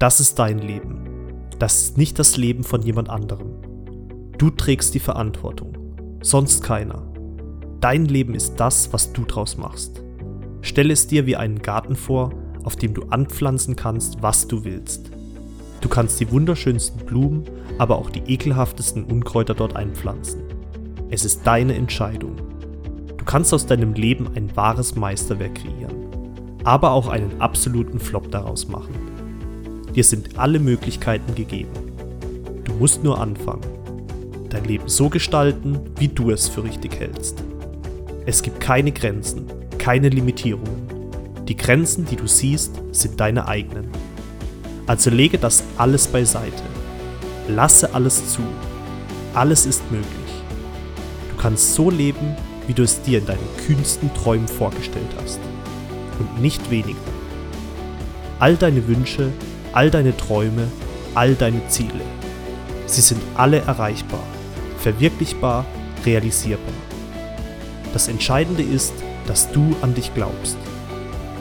Das ist dein Leben. Das ist nicht das Leben von jemand anderem. Du trägst die Verantwortung, sonst keiner. Dein Leben ist das, was du draus machst. Stell es dir wie einen Garten vor, auf dem du anpflanzen kannst, was du willst. Du kannst die wunderschönsten Blumen, aber auch die ekelhaftesten Unkräuter dort einpflanzen. Es ist deine Entscheidung. Du kannst aus deinem Leben ein wahres Meisterwerk kreieren, aber auch einen absoluten Flop daraus machen. Dir sind alle Möglichkeiten gegeben. Du musst nur anfangen. Dein Leben so gestalten, wie du es für richtig hältst. Es gibt keine Grenzen, keine Limitierungen. Die Grenzen, die du siehst, sind deine eigenen. Also lege das alles beiseite. Lasse alles zu. Alles ist möglich. Du kannst so leben, wie du es dir in deinen kühnsten Träumen vorgestellt hast. Und nicht weniger. All deine Wünsche, all deine Träume, all deine Ziele. Sie sind alle erreichbar, verwirklichbar, realisierbar. Das Entscheidende ist, dass du an dich glaubst.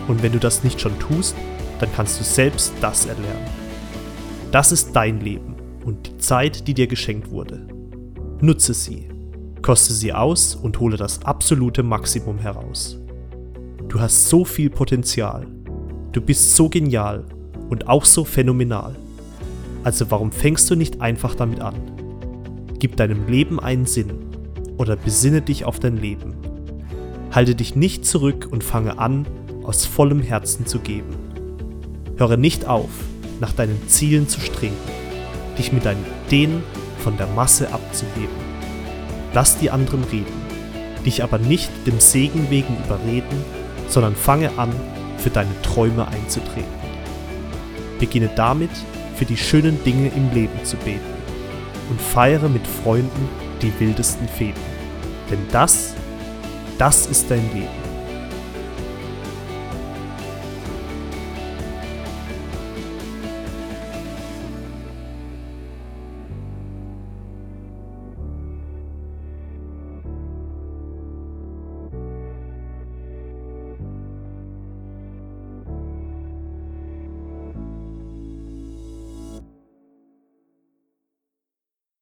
Und wenn du das nicht schon tust, dann kannst du selbst das erlernen. Das ist dein Leben und die Zeit, die dir geschenkt wurde. Nutze sie, koste sie aus und hole das absolute Maximum heraus. Du hast so viel Potenzial. Du bist so genial und auch so phänomenal. Also warum fängst du nicht einfach damit an? Gib deinem Leben einen Sinn oder besinne dich auf dein Leben. Halte dich nicht zurück und fange an, aus vollem Herzen zu geben. Höre nicht auf, nach deinen Zielen zu streben, dich mit deinen Ideen von der Masse abzuheben. Lass die anderen reden, dich aber nicht dem Segen wegen überreden, sondern fange an, für deine Träume einzutreten. Beginne damit, für die schönen Dinge im Leben zu beten und feiere mit Freunden die wildesten Feten. Denn das, das ist dein Leben.